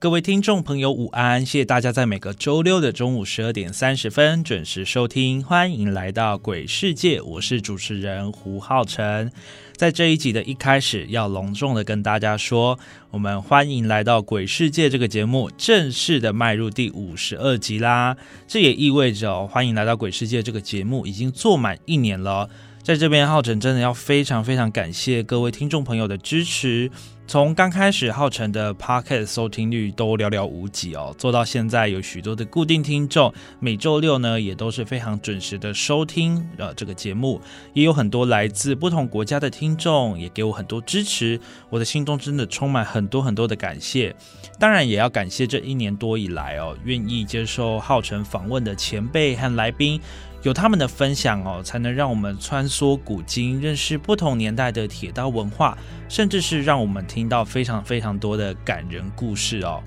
各位听众朋友，午安！谢谢大家在每个周六的中午十二点三十分准时收听，欢迎来到鬼世界，我是主持人胡浩辰。在这一集的一开始，要隆重的跟大家说，我们欢迎来到《鬼世界》这个节目正式的迈入第五十二集啦！这也意味着，欢迎来到《鬼世界》这个节目已经做满一年了。在这边，浩辰真的要非常非常感谢各位听众朋友的支持。从刚开始，浩辰的 Podcast 收听率都寥寥无几哦，做到现在有许多的固定听众，每周六呢也都是非常准时的收听呃这个节目，也有很多来自不同国家的听众，也给我很多支持，我的心中真的充满很多很多的感谢。当然，也要感谢这一年多以来哦，愿意接受浩辰访问的前辈和来宾。有他们的分享哦，才能让我们穿梭古今，认识不同年代的铁道文化，甚至是让我们听到非常非常多的感人故事哦。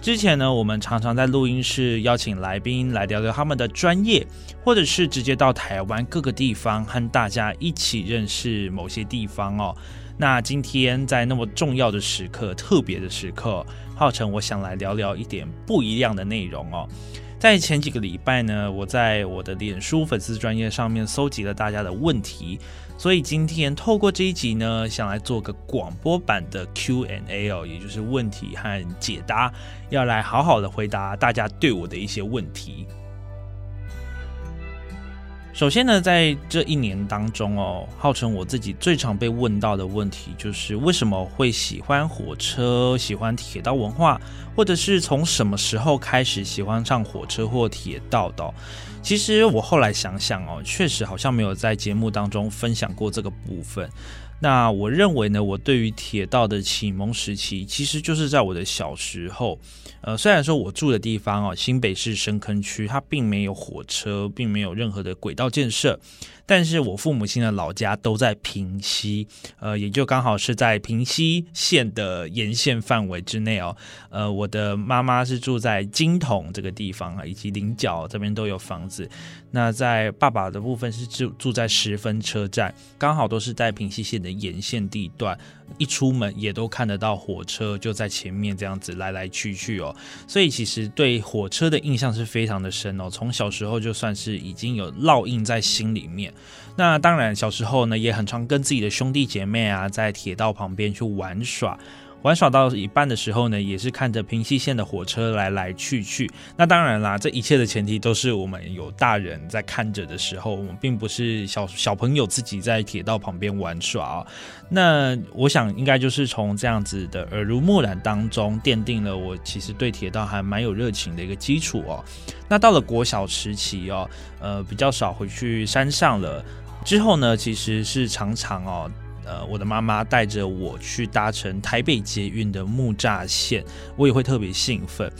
之前呢，我们常常在录音室邀请来宾来聊聊他们的专业，或者是直接到台湾各个地方和大家一起认识某些地方哦。那今天在那么重要的时刻、特别的时刻，浩辰，我想来聊聊一点不一样的内容哦。在前几个礼拜呢，我在我的脸书粉丝专业上面搜集了大家的问题，所以今天透过这一集呢，想来做个广播版的 Q&A 哦，也就是问题和解答，要来好好的回答大家对我的一些问题。首先呢，在这一年当中哦，号称我自己最常被问到的问题就是为什么会喜欢火车、喜欢铁道文化，或者是从什么时候开始喜欢上火车或铁道的？其实我后来想想哦，确实好像没有在节目当中分享过这个部分。那我认为呢，我对于铁道的启蒙时期，其实就是在我的小时候。呃，虽然说我住的地方哦，新北市深坑区，它并没有火车，并没有任何的轨道建设。但是我父母亲的老家都在平西，呃，也就刚好是在平西县的沿线范围之内哦。呃，我的妈妈是住在金筒这个地方啊，以及菱角这边都有房子。那在爸爸的部分是住住在十分车站，刚好都是在平西县的沿线地段，一出门也都看得到火车就在前面这样子来来去去哦。所以其实对火车的印象是非常的深哦，从小时候就算是已经有烙印在心里面。那当然，小时候呢也很常跟自己的兄弟姐妹啊，在铁道旁边去玩耍。玩耍到一半的时候呢，也是看着平西线的火车来来去去。那当然啦，这一切的前提都是我们有大人在看着的时候，我们并不是小小朋友自己在铁道旁边玩耍啊。那我想应该就是从这样子的耳濡目染当中，奠定了我其实对铁道还蛮有热情的一个基础哦。那到了国小时期哦，呃，比较少回去山上了。之后呢，其实是常常哦。呃，我的妈妈带着我去搭乘台北捷运的木栅线，我也会特别兴奋。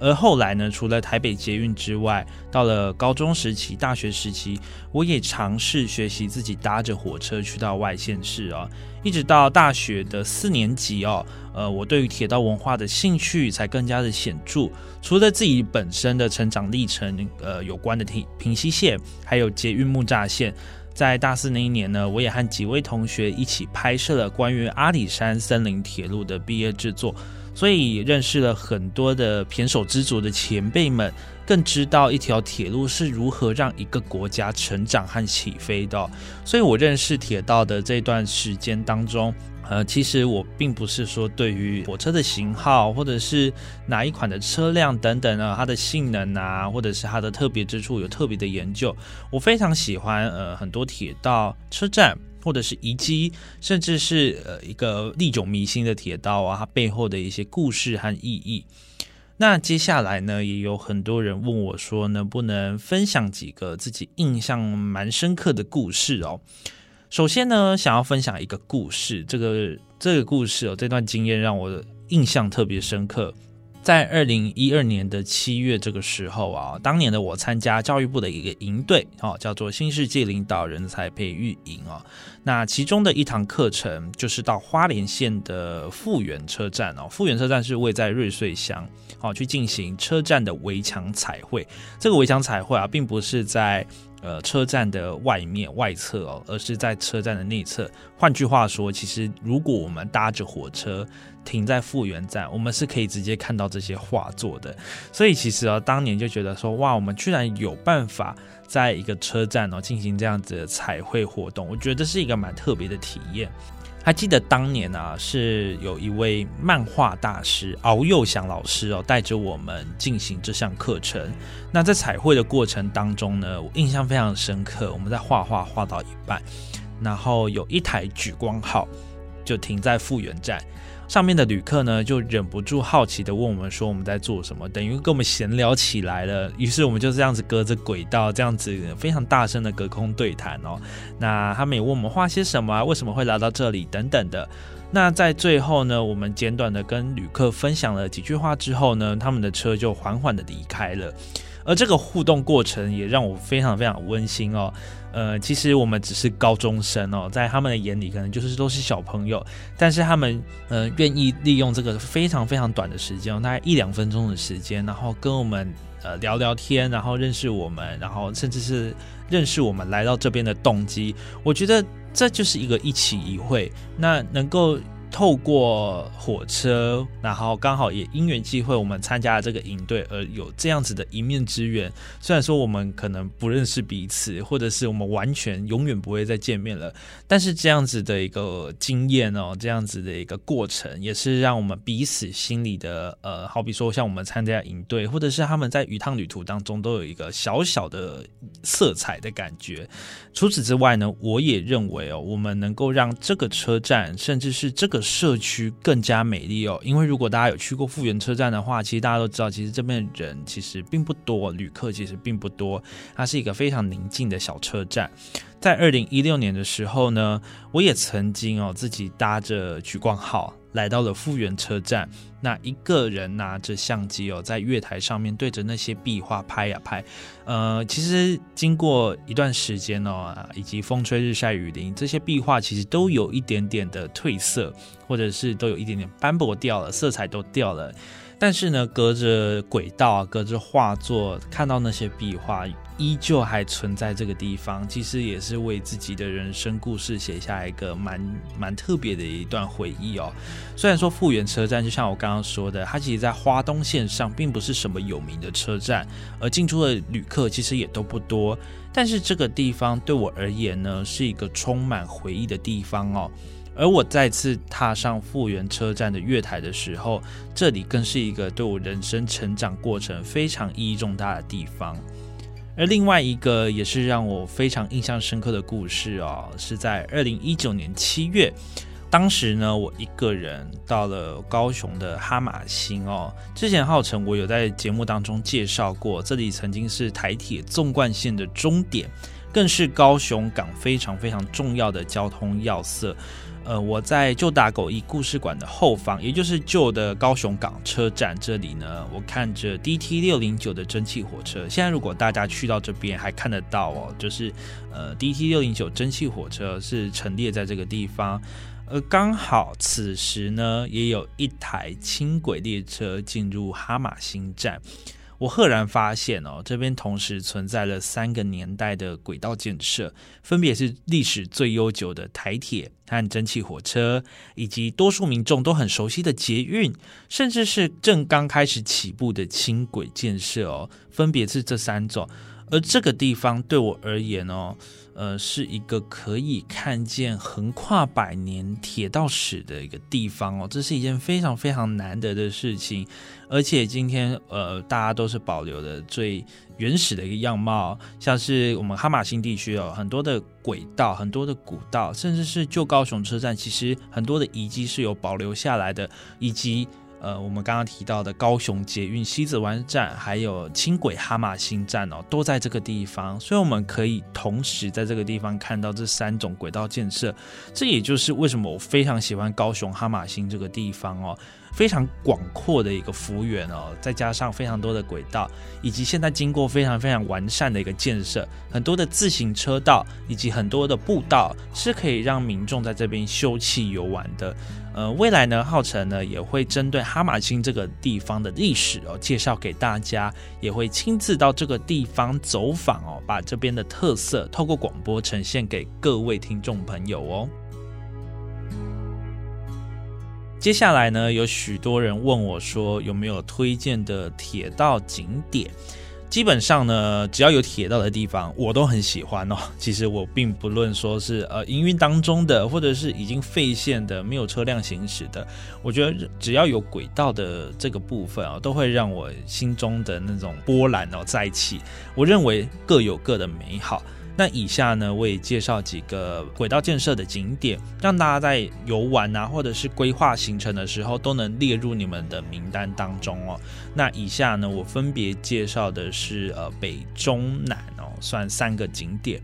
而后来呢，除了台北捷运之外，到了高中时期、大学时期，我也尝试学习自己搭着火车去到外县市啊。一直到大学的四年级哦，呃，我对于铁道文化的兴趣才更加的显著。除了自己本身的成长历程，呃，有关的平平西线，还有捷运木栅线。在大四那一年呢，我也和几位同学一起拍摄了关于阿里山森林铁路的毕业制作，所以认识了很多的胼手之足的前辈们，更知道一条铁路是如何让一个国家成长和起飞的。所以我认识铁道的这段时间当中。呃，其实我并不是说对于火车的型号，或者是哪一款的车辆等等啊，它的性能啊，或者是它的特别之处有特别的研究。我非常喜欢呃很多铁道车站，或者是遗迹，甚至是呃一个历久弥新的铁道啊，它背后的一些故事和意义。那接下来呢，也有很多人问我说，能不能分享几个自己印象蛮深刻的故事哦？首先呢，想要分享一个故事。这个这个故事哦，这段经验让我印象特别深刻。在二零一二年的七月这个时候啊，当年的我参加教育部的一个营队，哦，叫做新世界领导人才培育营哦。那其中的一堂课程就是到花莲县的富源车站哦，富源车站是位在瑞穗乡，哦，去进行车站的围墙彩绘。这个围墙彩绘啊，并不是在。呃，车站的外面外侧哦，而是在车站的内侧。换句话说，其实如果我们搭着火车停在复原站，我们是可以直接看到这些画作的。所以其实啊，当年就觉得说，哇，我们居然有办法在一个车站哦进行这样子的彩绘活动，我觉得是一个蛮特别的体验。还记得当年啊，是有一位漫画大师敖幼祥老师哦，带着我们进行这项课程。那在彩绘的过程当中呢，我印象非常深刻。我们在画画画到一半，然后有一台举光号就停在复原站。上面的旅客呢，就忍不住好奇的问我们说：“我们在做什么？”等于跟我们闲聊起来了。于是我们就这样子隔着轨道，这样子非常大声的隔空对谈哦。那他们也问我们画些什么，为什么会来到这里等等的。那在最后呢，我们简短的跟旅客分享了几句话之后呢，他们的车就缓缓的离开了。而这个互动过程也让我非常非常温馨哦。呃，其实我们只是高中生哦，在他们的眼里可能就是都是小朋友，但是他们呃愿意利用这个非常非常短的时间，大概一两分钟的时间，然后跟我们呃聊聊天，然后认识我们，然后甚至是认识我们来到这边的动机。我觉得这就是一个一起一会，那能够。透过火车，然后刚好也因缘际会，我们参加了这个营队，而有这样子的一面之缘。虽然说我们可能不认识彼此，或者是我们完全永远不会再见面了，但是这样子的一个经验哦，这样子的一个过程，也是让我们彼此心里的呃，好比说像我们参加营队，或者是他们在一趟旅途当中，都有一个小小的色彩的感觉。除此之外呢，我也认为哦，我们能够让这个车站，甚至是这个社区更加美丽哦。因为如果大家有去过富源车站的话，其实大家都知道，其实这边人其实并不多，旅客其实并不多，它是一个非常宁静的小车站。在二零一六年的时候呢，我也曾经哦自己搭着莒光号。来到了富源车站，那一个人拿着相机哦，在月台上面对着那些壁画拍呀拍。呃，其实经过一段时间哦，以及风吹日晒雨淋，这些壁画其实都有一点点的褪色，或者是都有一点点斑驳掉了，色彩都掉了。但是呢，隔着轨道啊，隔着画作，看到那些壁画。依旧还存在这个地方，其实也是为自己的人生故事写下一个蛮蛮特别的一段回忆哦。虽然说复原车站就像我刚刚说的，它其实在花东线上并不是什么有名的车站，而进出的旅客其实也都不多。但是这个地方对我而言呢，是一个充满回忆的地方哦。而我再次踏上复原车站的月台的时候，这里更是一个对我人生成长过程非常意义重大的地方。而另外一个也是让我非常印象深刻的故事哦，是在二零一九年七月，当时呢，我一个人到了高雄的哈马星哦。之前号称我有在节目当中介绍过，这里曾经是台铁纵贯线的终点，更是高雄港非常非常重要的交通要塞。呃，我在旧打狗一故事馆的后方，也就是旧的高雄港车站这里呢，我看着 DT 六零九的蒸汽火车。现在如果大家去到这边，还看得到哦，就是呃 DT 六零九蒸汽火车是陈列在这个地方。而刚好此时呢，也有一台轻轨列车进入哈马星站。我赫然发现哦，这边同时存在了三个年代的轨道建设，分别是历史最悠久的台铁和蒸汽火车，以及多数民众都很熟悉的捷运，甚至是正刚开始起步的轻轨建设哦，分别是这三种。而这个地方对我而言哦。呃，是一个可以看见横跨百年铁道史的一个地方哦，这是一件非常非常难得的事情。而且今天呃，大家都是保留的最原始的一个样貌，像是我们哈马星地区哦，很多的轨道、很多的古道，甚至是旧高雄车站，其实很多的遗迹是有保留下来的，以及。呃，我们刚刚提到的高雄捷运西子湾站，还有轻轨哈马星站哦，都在这个地方，所以我们可以同时在这个地方看到这三种轨道建设。这也就是为什么我非常喜欢高雄哈马星这个地方哦。非常广阔的一个幅员哦，再加上非常多的轨道，以及现在经过非常非常完善的一个建设，很多的自行车道以及很多的步道是可以让民众在这边休憩游玩的。呃，未来呢，浩辰呢也会针对哈马星这个地方的历史哦介绍给大家，也会亲自到这个地方走访哦，把这边的特色透过广播呈现给各位听众朋友哦。接下来呢，有许多人问我说有没有推荐的铁道景点？基本上呢，只要有铁道的地方，我都很喜欢哦。其实我并不论说是呃营运当中的，或者是已经废线的、没有车辆行驶的，我觉得只要有轨道的这个部分啊，都会让我心中的那种波澜哦再起。我认为各有各的美好。那以下呢，我也介绍几个轨道建设的景点，让大家在游玩啊，或者是规划行程的时候，都能列入你们的名单当中哦。那以下呢，我分别介绍的是呃北中南哦，算三个景点。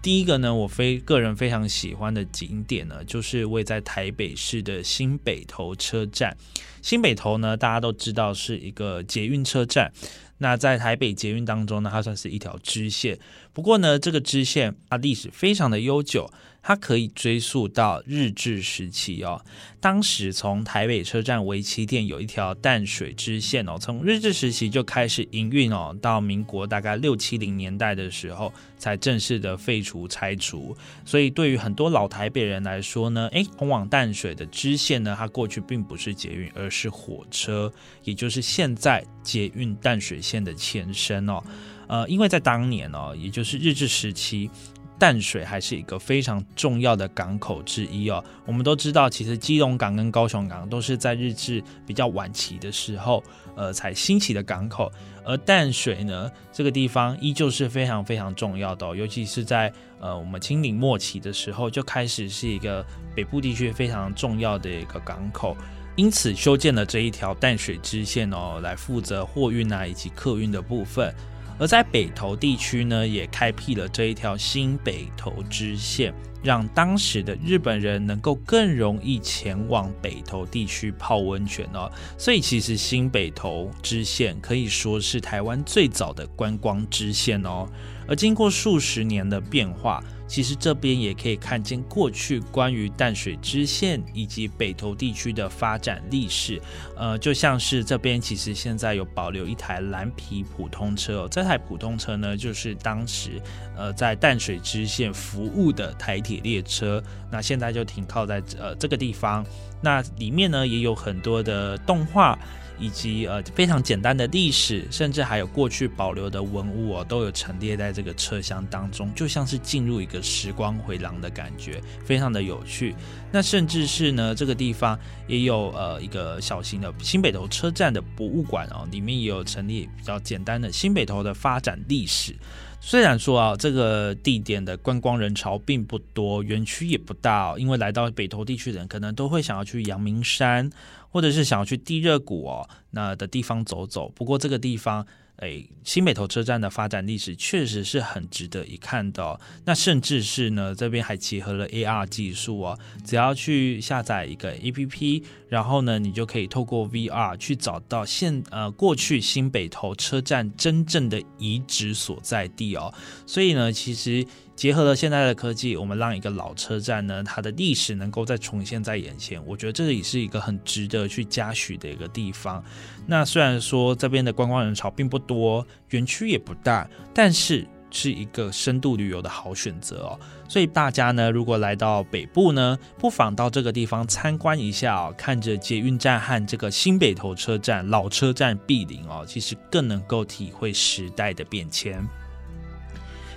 第一个呢，我非个人非常喜欢的景点呢，就是位在台北市的新北投车站。新北投呢，大家都知道是一个捷运车站。那在台北捷运当中呢，它算是一条支线。不过呢，这个支线它历史非常的悠久。它可以追溯到日治时期哦，当时从台北车站为起点有一条淡水支线哦，从日治时期就开始营运哦，到民国大概六七零年代的时候才正式的废除拆除。所以对于很多老台北人来说呢，诶，通往淡水的支线呢，它过去并不是捷运，而是火车，也就是现在捷运淡水线的前身哦。呃，因为在当年哦，也就是日治时期。淡水还是一个非常重要的港口之一哦。我们都知道，其实基隆港跟高雄港都是在日治比较晚期的时候，呃，才兴起的港口。而淡水呢，这个地方依旧是非常非常重要的哦，尤其是在呃我们清领末期的时候，就开始是一个北部地区非常重要的一个港口。因此，修建了这一条淡水支线哦，来负责货运啊以及客运的部分。而在北投地区呢，也开辟了这一条新北投支线，让当时的日本人能够更容易前往北投地区泡温泉哦。所以，其实新北投支线可以说是台湾最早的观光支线哦。而经过数十年的变化。其实这边也可以看见过去关于淡水支线以及北投地区的发展历史，呃，就像是这边其实现在有保留一台蓝皮普通车，这台普通车呢就是当时呃在淡水支线服务的台铁列车，那现在就停靠在呃这个地方，那里面呢也有很多的动画。以及呃非常简单的历史，甚至还有过去保留的文物哦，都有陈列在这个车厢当中，就像是进入一个时光回廊的感觉，非常的有趣。那甚至是呢，这个地方也有呃一个小型的新北投车站的博物馆哦，里面也有陈列比较简单的新北投的发展历史。虽然说啊，这个地点的观光人潮并不多，园区也不大，因为来到北投地区的人可能都会想要去阳明山。或者是想要去地热谷哦，那的地方走走。不过这个地方。哎，新北投车站的发展历史确实是很值得一看的。那甚至是呢，这边还结合了 AR 技术哦，只要去下载一个 APP，然后呢，你就可以透过 VR 去找到现呃过去新北投车站真正的遗址所在地哦。所以呢，其实结合了现在的科技，我们让一个老车站呢，它的历史能够再重现在眼前，我觉得这里是一个很值得去嘉许的一个地方。那虽然说这边的观光人潮并不多，园区也不大，但是是一个深度旅游的好选择哦。所以大家呢，如果来到北部呢，不妨到这个地方参观一下哦，看着捷运站和这个新北投车站老车站毗邻哦，其实更能够体会时代的变迁。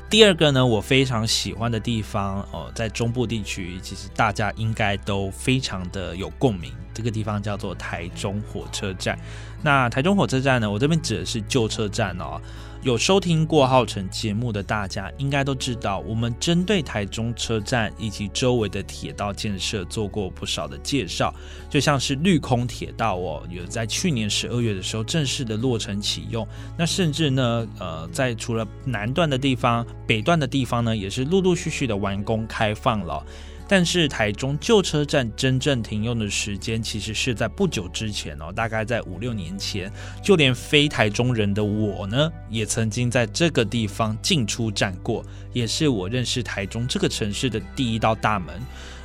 第二个呢，我非常喜欢的地方哦，在中部地区，其实大家应该都非常的有共鸣。这个地方叫做台中火车站。那台中火车站呢，我这边指的是旧车站哦。有收听过浩辰节目的大家，应该都知道，我们针对台中车站以及周围的铁道建设做过不少的介绍。就像是绿空铁道哦，有在去年十二月的时候正式的落成启用。那甚至呢，呃，在除了南段的地方，北段的地方呢，也是陆陆续续的完工开放了。但是台中旧车站真正停用的时间，其实是在不久之前哦，大概在五六年前。就连非台中人的我呢，也曾经在这个地方进出站过，也是我认识台中这个城市的第一道大门。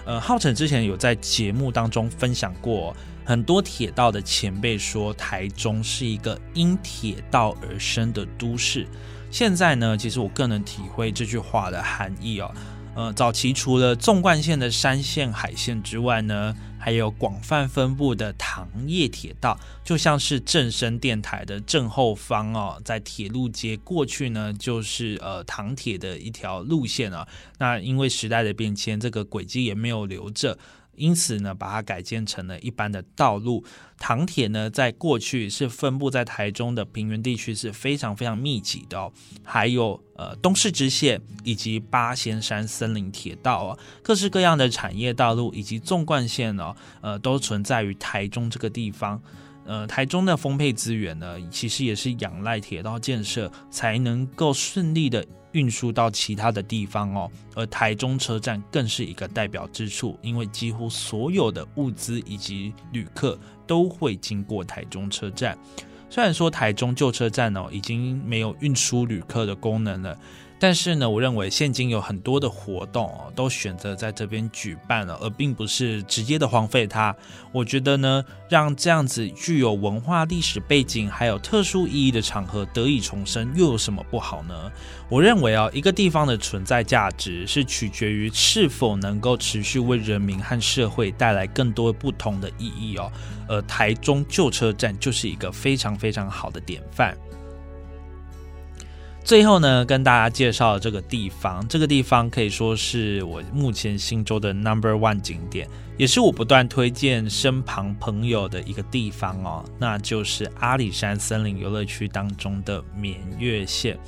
呃，浩辰之前有在节目当中分享过，很多铁道的前辈说，台中是一个因铁道而生的都市。现在呢，其实我更能体会这句话的含义哦。呃，早期除了纵贯线的山线、海线之外呢，还有广泛分布的糖业铁道，就像是正声电台的正后方哦，在铁路街过去呢，就是呃糖铁的一条路线啊。那因为时代的变迁，这个轨迹也没有留着。因此呢，把它改建成了一般的道路。糖铁呢，在过去是分布在台中的平原地区是非常非常密集的哦。还有呃东势支线以及八仙山森林铁道啊，各式各样的产业道路以及纵贯线哦，呃，都存在于台中这个地方。呃，台中的丰沛资源呢，其实也是仰赖铁道建设才能够顺利的运输到其他的地方哦。而台中车站更是一个代表之处，因为几乎所有的物资以及旅客都会经过台中车站。虽然说台中旧车站哦，已经没有运输旅客的功能了。但是呢，我认为现今有很多的活动哦，都选择在这边举办了，而并不是直接的荒废它。我觉得呢，让这样子具有文化历史背景还有特殊意义的场合得以重生，又有什么不好呢？我认为啊，一个地方的存在价值是取决于是否能够持续为人民和社会带来更多不同的意义哦。而台中旧车站就是一个非常非常好的典范。最后呢，跟大家介绍这个地方，这个地方可以说是我目前心中的 number one 景点，也是我不断推荐身旁朋友的一个地方哦，那就是阿里山森林游乐区当中的绵月线。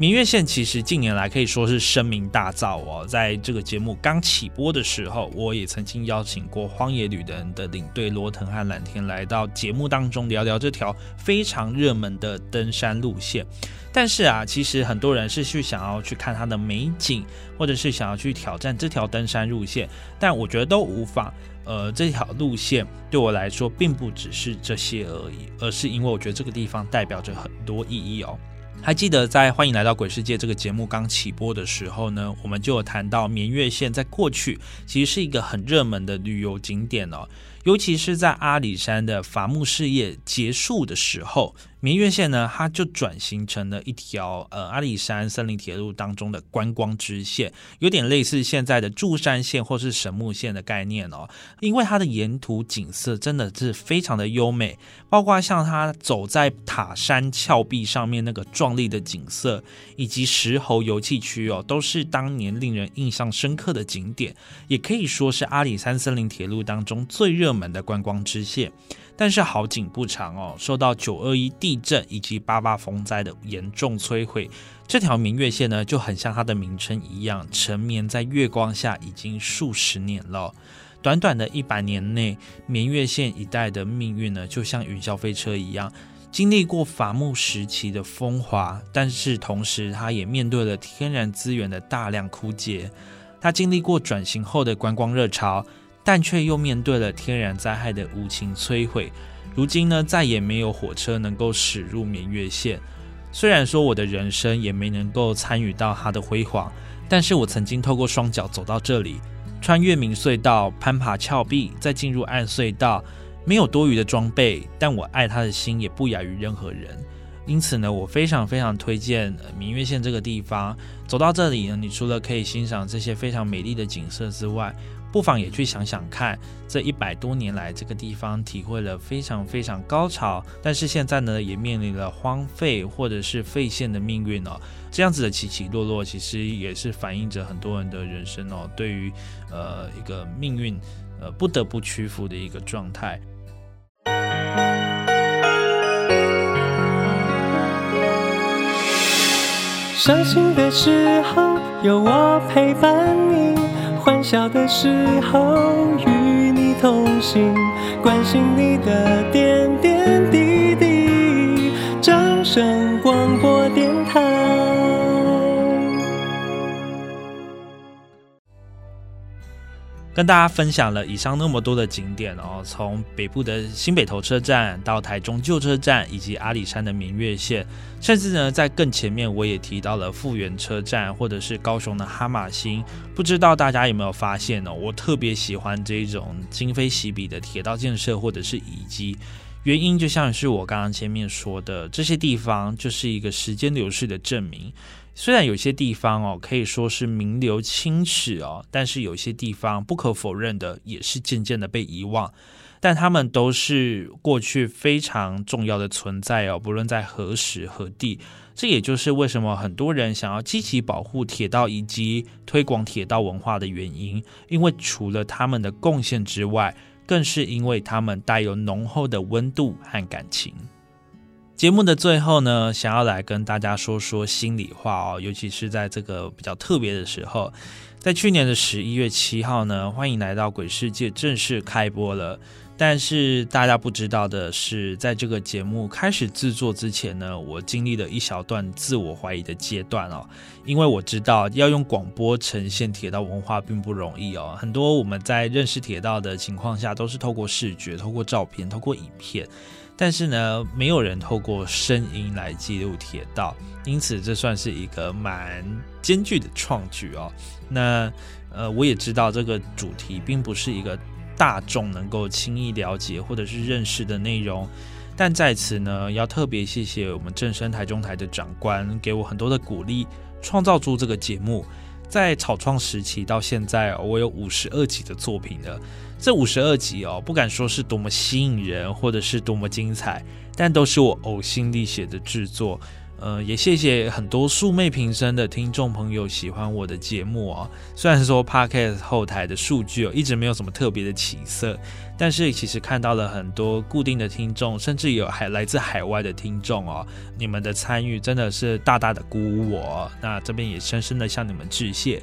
明月线其实近年来可以说是声名大噪哦，在这个节目刚起播的时候，我也曾经邀请过荒野旅人的领队罗腾和蓝天来到节目当中聊聊这条非常热门的登山路线。但是啊，其实很多人是去想要去看它的美景，或者是想要去挑战这条登山路线，但我觉得都无妨。呃，这条路线对我来说并不只是这些而已，而是因为我觉得这个地方代表着很多意义哦。还记得在《欢迎来到鬼世界》这个节目刚起播的时候呢，我们就有谈到绵月线在过去其实是一个很热门的旅游景点哦，尤其是在阿里山的伐木事业结束的时候。明月线呢，它就转型成了一条呃阿里山森林铁路当中的观光支线，有点类似现在的柱山线或是神木线的概念哦。因为它的沿途景色真的是非常的优美，包括像它走在塔山峭壁上面那个壮丽的景色，以及石猴油气区哦，都是当年令人印象深刻的景点，也可以说是阿里山森林铁路当中最热门的观光支线。但是好景不长哦，受到九二一地震以及八八风灾的严重摧毁，这条明月线呢就很像它的名称一样，沉眠在月光下已经数十年了。短短的一百年内，明月线一带的命运呢，就像云霄飞车一样，经历过伐木时期的风华，但是同时它也面对了天然资源的大量枯竭。它经历过转型后的观光热潮。但却又面对了天然灾害的无情摧毁。如今呢，再也没有火车能够驶入明月线。虽然说我的人生也没能够参与到它的辉煌，但是我曾经透过双脚走到这里，穿越明隧道，攀爬峭壁，再进入暗隧道，没有多余的装备，但我爱它的心也不亚于任何人。因此呢，我非常非常推荐明月线这个地方。走到这里呢，你除了可以欣赏这些非常美丽的景色之外，不妨也去想想看，这一百多年来，这个地方体会了非常非常高潮，但是现在呢，也面临了荒废或者是废线的命运哦。这样子的起起落落，其实也是反映着很多人的人生哦，对于呃一个命运呃不得不屈服的一个状态。伤心的时候有我陪伴你，欢笑的时候与你同行，关心你的点点滴滴。掌声广播电台。跟大家分享了以上那么多的景点哦，从北部的新北头车站到台中旧车站，以及阿里山的明月线，甚至呢在更前面我也提到了复原车站，或者是高雄的哈马星。不知道大家有没有发现呢？我特别喜欢这种今非昔比的铁道建设或者是遗迹，原因就像是我刚刚前面说的，这些地方就是一个时间流逝的证明。虽然有些地方哦可以说是名留青史哦，但是有些地方不可否认的也是渐渐的被遗忘。但他们都是过去非常重要的存在哦，不论在何时何地。这也就是为什么很多人想要积极保护铁道以及推广铁道文化的原因。因为除了他们的贡献之外，更是因为他们带有浓厚的温度和感情。节目的最后呢，想要来跟大家说说心里话哦，尤其是在这个比较特别的时候，在去年的十一月七号呢，欢迎来到鬼世界正式开播了。但是大家不知道的是，在这个节目开始制作之前呢，我经历了一小段自我怀疑的阶段哦，因为我知道要用广播呈现铁道文化并不容易哦，很多我们在认识铁道的情况下，都是透过视觉、透过照片、透过影片。但是呢，没有人透过声音来记录铁道，因此这算是一个蛮艰巨的创举哦。那呃，我也知道这个主题并不是一个大众能够轻易了解或者是认识的内容，但在此呢，要特别谢谢我们正声台中台的长官，给我很多的鼓励，创造出这个节目。在草创时期到现在，我有五十二集的作品了。这五十二集哦，不敢说是多么吸引人，或者是多么精彩，但都是我呕心沥血的制作。呃，也谢谢很多素昧平生的听众朋友喜欢我的节目哦。虽然说 Podcast 后台的数据哦一直没有什么特别的起色，但是其实看到了很多固定的听众，甚至有海来自海外的听众哦。你们的参与真的是大大的鼓舞我，那这边也深深的向你们致谢。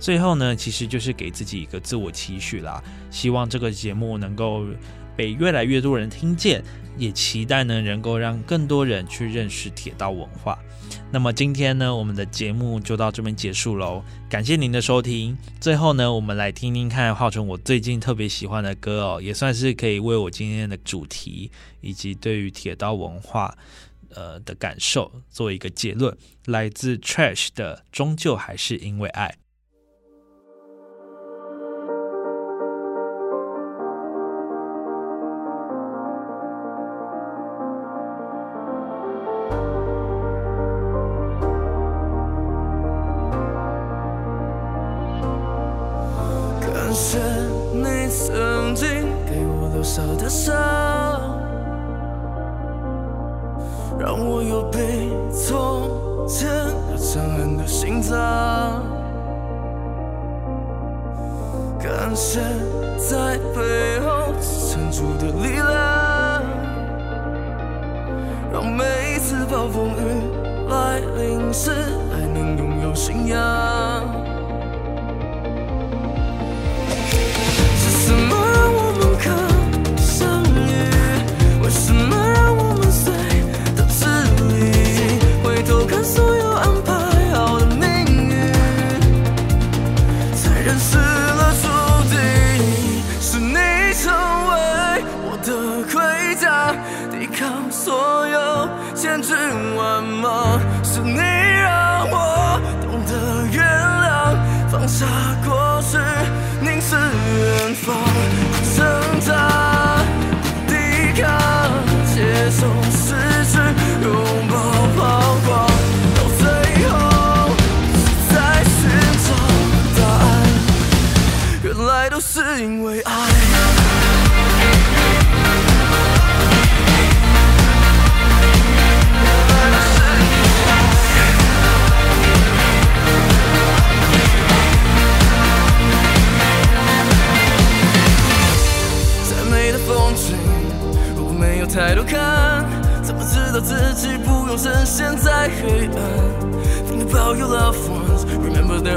最后呢，其实就是给自己一个自我期许啦，希望这个节目能够被越来越多人听见。也期待呢，能够让更多人去认识铁道文化。那么今天呢，我们的节目就到这边结束喽。感谢您的收听。最后呢，我们来听听看，号称我最近特别喜欢的歌哦，也算是可以为我今天的主题以及对于铁道文化呃的感受做一个结论。来自 Trash 的《终究还是因为爱》。多少的伤让我有被从前那张恨的心脏感谢在背后支撑住的力量让每一次暴风雨来临时还能拥有信仰。For.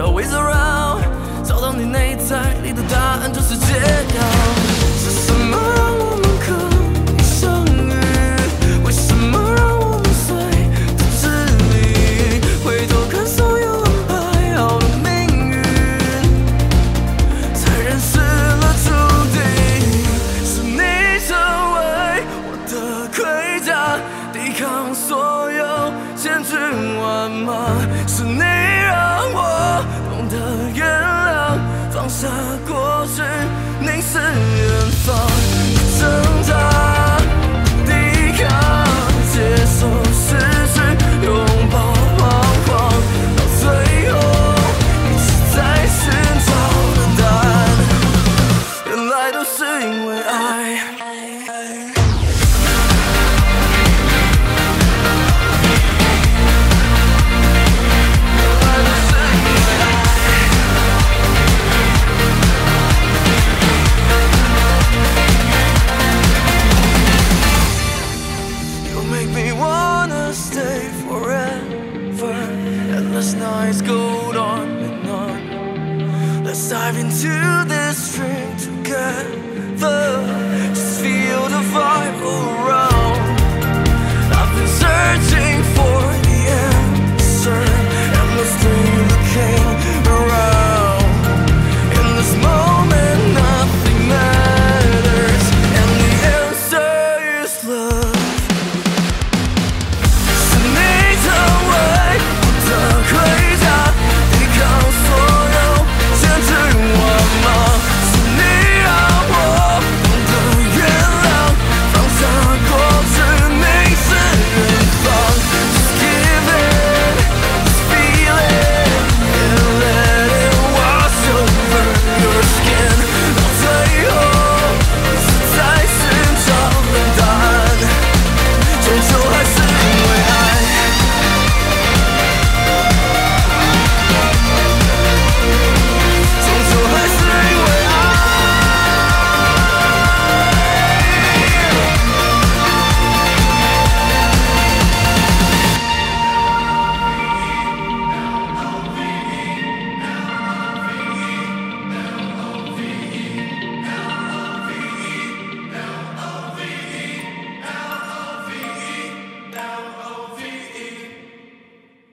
always around，找到你内在里的答案就是解药。